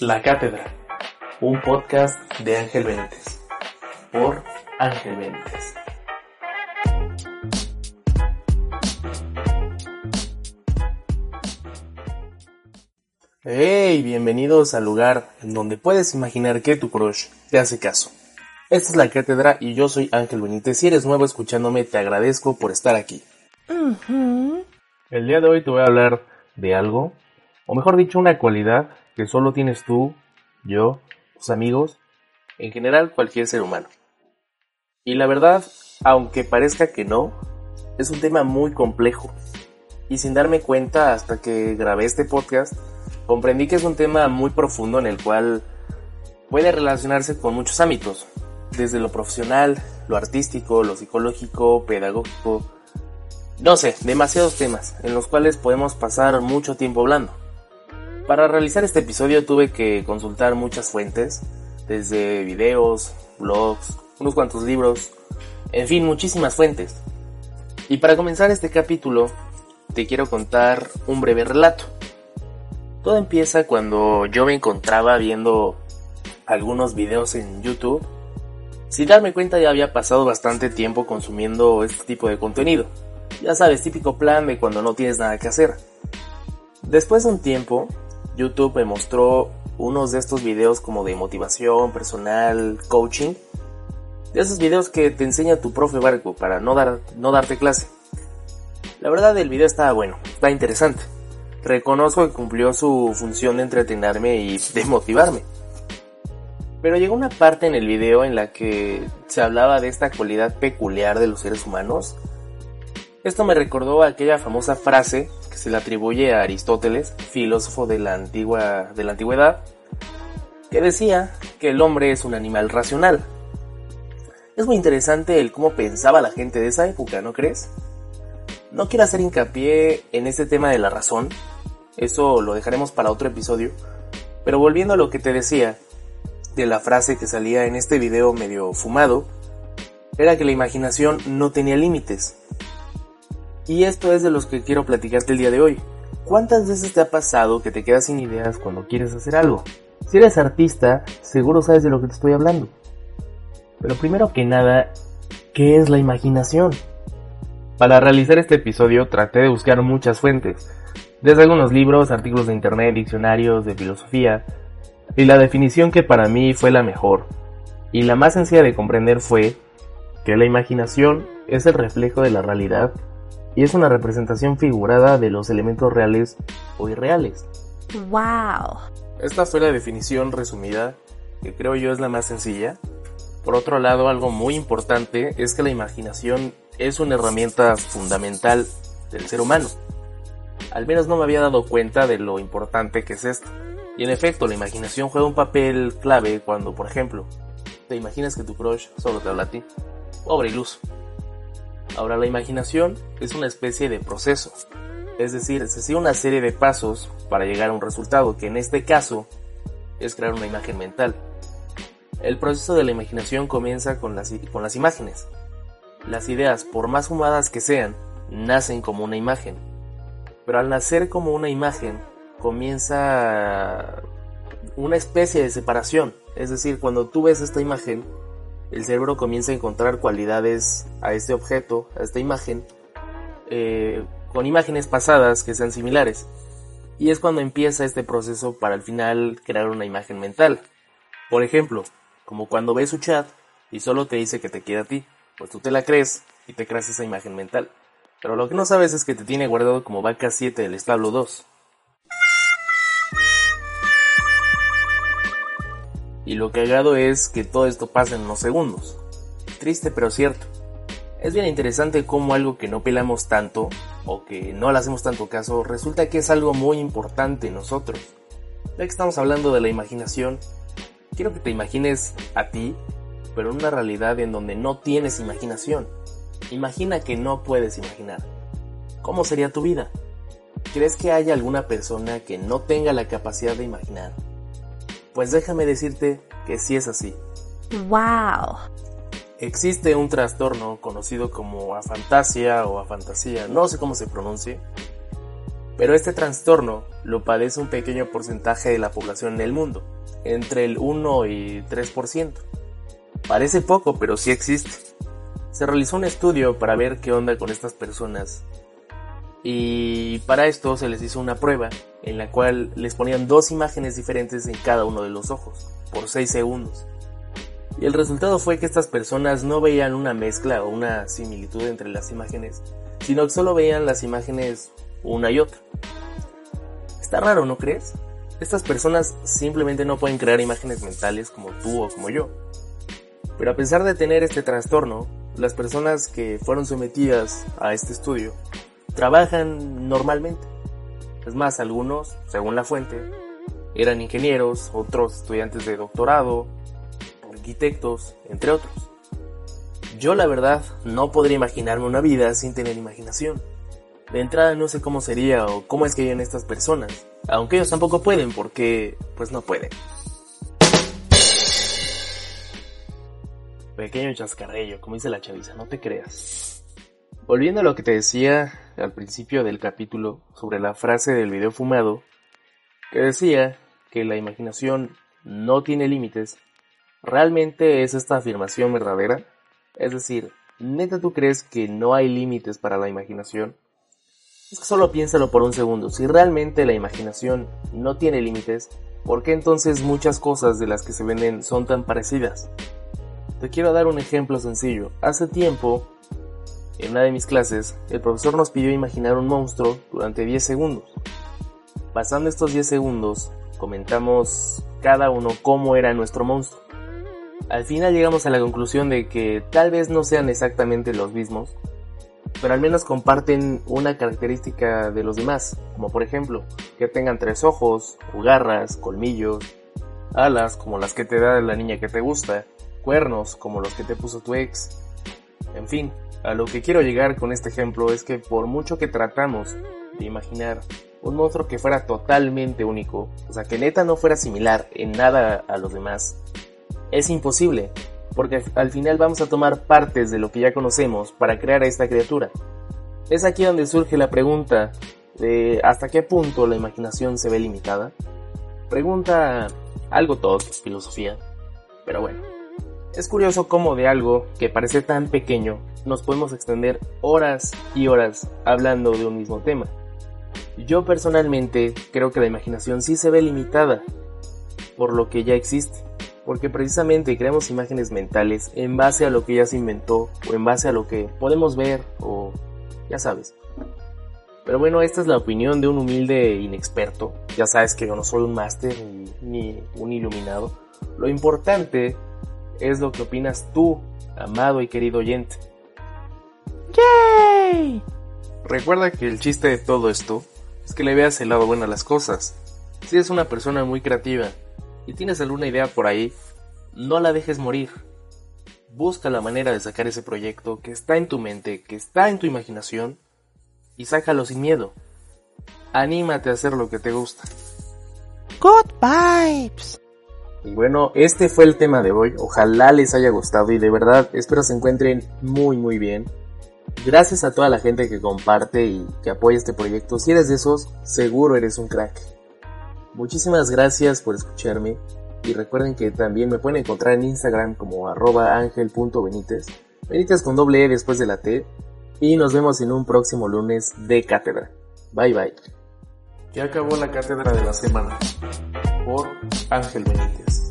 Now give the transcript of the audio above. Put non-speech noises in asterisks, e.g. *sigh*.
La Cátedra, un podcast de Ángel Benítez, por Ángel Benítez. Hey, bienvenidos al lugar en donde puedes imaginar que tu crush te hace caso. Esta es la cátedra y yo soy Ángel Benítez. Si eres nuevo escuchándome, te agradezco por estar aquí. El día de hoy te voy a hablar de algo, o mejor dicho, una cualidad que solo tienes tú, yo, tus amigos, en general cualquier ser humano. Y la verdad, aunque parezca que no, es un tema muy complejo. Y sin darme cuenta hasta que grabé este podcast, comprendí que es un tema muy profundo en el cual puede relacionarse con muchos ámbitos, desde lo profesional, lo artístico, lo psicológico, pedagógico, no sé, demasiados temas en los cuales podemos pasar mucho tiempo hablando. Para realizar este episodio tuve que consultar muchas fuentes, desde videos, blogs, unos cuantos libros, en fin, muchísimas fuentes. Y para comenzar este capítulo, te quiero contar un breve relato. Todo empieza cuando yo me encontraba viendo algunos videos en YouTube. Sin darme cuenta ya había pasado bastante tiempo consumiendo este tipo de contenido. Ya sabes, típico plan de cuando no tienes nada que hacer. Después de un tiempo, YouTube me mostró unos de estos videos como de motivación personal, coaching. De esos videos que te enseña tu profe Barco para no, dar, no darte clase. La verdad el video estaba bueno, está interesante. Reconozco que cumplió su función de entretenerme y *laughs* de motivarme. Pero llegó una parte en el video en la que se hablaba de esta cualidad peculiar de los seres humanos esto me recordó aquella famosa frase que se le atribuye a Aristóteles, filósofo de la, antigua, de la antigüedad, que decía que el hombre es un animal racional. Es muy interesante el cómo pensaba la gente de esa época, ¿no crees? No quiero hacer hincapié en este tema de la razón, eso lo dejaremos para otro episodio, pero volviendo a lo que te decía, de la frase que salía en este video medio fumado, era que la imaginación no tenía límites. Y esto es de los que quiero platicarte el día de hoy. ¿Cuántas veces te ha pasado que te quedas sin ideas cuando quieres hacer algo? Si eres artista, seguro sabes de lo que te estoy hablando. Pero primero que nada, ¿qué es la imaginación? Para realizar este episodio traté de buscar muchas fuentes, desde algunos libros, artículos de internet, diccionarios de filosofía, y la definición que para mí fue la mejor, y la más sencilla de comprender fue que la imaginación es el reflejo de la realidad y es una representación figurada de los elementos reales o irreales. ¡Wow! Esta fue la definición resumida, que creo yo es la más sencilla. Por otro lado, algo muy importante es que la imaginación es una herramienta fundamental del ser humano. Al menos no me había dado cuenta de lo importante que es esto. Y en efecto, la imaginación juega un papel clave cuando, por ejemplo, te imaginas que tu crush solo te habla a ti. Pobre iluso. Ahora la imaginación es una especie de proceso, es decir, se sigue una serie de pasos para llegar a un resultado, que en este caso es crear una imagen mental. El proceso de la imaginación comienza con las, con las imágenes. Las ideas, por más fumadas que sean, nacen como una imagen. Pero al nacer como una imagen, comienza una especie de separación. Es decir, cuando tú ves esta imagen, el cerebro comienza a encontrar cualidades a este objeto, a esta imagen, eh, con imágenes pasadas que sean similares. Y es cuando empieza este proceso para al final crear una imagen mental. Por ejemplo, como cuando ves su chat y solo te dice que te quiere a ti, pues tú te la crees y te creas esa imagen mental. Pero lo que no sabes es que te tiene guardado como vaca 7 del establo 2. Y lo que cagado es que todo esto pasa en unos segundos. Triste pero cierto. Es bien interesante cómo algo que no pelamos tanto, o que no le hacemos tanto caso, resulta que es algo muy importante en nosotros. Ya que estamos hablando de la imaginación, quiero que te imagines a ti, pero en una realidad en donde no tienes imaginación. Imagina que no puedes imaginar. ¿Cómo sería tu vida? ¿Crees que haya alguna persona que no tenga la capacidad de imaginar? Pues déjame decirte que sí es así. ¡Wow! Existe un trastorno conocido como afantasia o afantasía, no sé cómo se pronuncie, Pero este trastorno lo padece un pequeño porcentaje de la población en el mundo, entre el 1 y 3%. Parece poco, pero sí existe. Se realizó un estudio para ver qué onda con estas personas y para esto se les hizo una prueba en la cual les ponían dos imágenes diferentes en cada uno de los ojos por 6 segundos. Y el resultado fue que estas personas no veían una mezcla o una similitud entre las imágenes, sino que solo veían las imágenes una y otra. Está raro, ¿no crees? Estas personas simplemente no pueden crear imágenes mentales como tú o como yo. Pero a pesar de tener este trastorno, las personas que fueron sometidas a este estudio trabajan normalmente. Es más, algunos, según la fuente, eran ingenieros, otros estudiantes de doctorado, arquitectos, entre otros. Yo la verdad no podría imaginarme una vida sin tener imaginación. De entrada no sé cómo sería o cómo es que viven estas personas, aunque ellos tampoco pueden porque pues no pueden. Pequeño chascarrillo, como dice la chaviza, no te creas. Volviendo a lo que te decía al principio del capítulo sobre la frase del video fumado, que decía que la imaginación no tiene límites, ¿realmente es esta afirmación verdadera? Es decir, ¿neta tú crees que no hay límites para la imaginación? Es que solo piénsalo por un segundo, si realmente la imaginación no tiene límites, ¿por qué entonces muchas cosas de las que se venden son tan parecidas? Te quiero dar un ejemplo sencillo. Hace tiempo en una de mis clases, el profesor nos pidió imaginar un monstruo durante 10 segundos. Pasando estos 10 segundos, comentamos cada uno cómo era nuestro monstruo. Al final llegamos a la conclusión de que tal vez no sean exactamente los mismos, pero al menos comparten una característica de los demás, como por ejemplo, que tengan tres ojos, o garras, colmillos, alas como las que te da la niña que te gusta, cuernos como los que te puso tu ex, en fin, a lo que quiero llegar con este ejemplo es que por mucho que tratamos de imaginar un monstruo que fuera totalmente único, o sea, que neta no fuera similar en nada a los demás, es imposible, porque al final vamos a tomar partes de lo que ya conocemos para crear a esta criatura. Es aquí donde surge la pregunta de hasta qué punto la imaginación se ve limitada. Pregunta algo todo filosofía, pero bueno. Es curioso cómo de algo que parece tan pequeño nos podemos extender horas y horas hablando de un mismo tema. Yo personalmente creo que la imaginación sí se ve limitada por lo que ya existe, porque precisamente creamos imágenes mentales en base a lo que ya se inventó o en base a lo que podemos ver o ya sabes. Pero bueno, esta es la opinión de un humilde inexperto. Ya sabes que yo no soy un máster ni, un iluminado. Lo importante es lo que opinas tú, amado y querido oyente. ¡Yay! Recuerda que el chiste de todo esto es que le veas el lado bueno a las cosas. Si eres una persona muy creativa y tienes alguna idea por ahí, no la dejes morir. Busca la manera de sacar ese proyecto que está en tu mente, que está en tu imaginación, y sácalo sin miedo. Anímate a hacer lo que te gusta. Good vibes. Y bueno, este fue el tema de hoy. Ojalá les haya gustado y de verdad espero se encuentren muy muy bien. Gracias a toda la gente que comparte y que apoya este proyecto. Si eres de esos, seguro eres un crack. Muchísimas gracias por escucharme y recuerden que también me pueden encontrar en Instagram como arroba angel.benítez. Benítez con doble E después de la T. Y nos vemos en un próximo lunes de cátedra. Bye bye. Ya acabó la cátedra de la semana Ángel Benítez.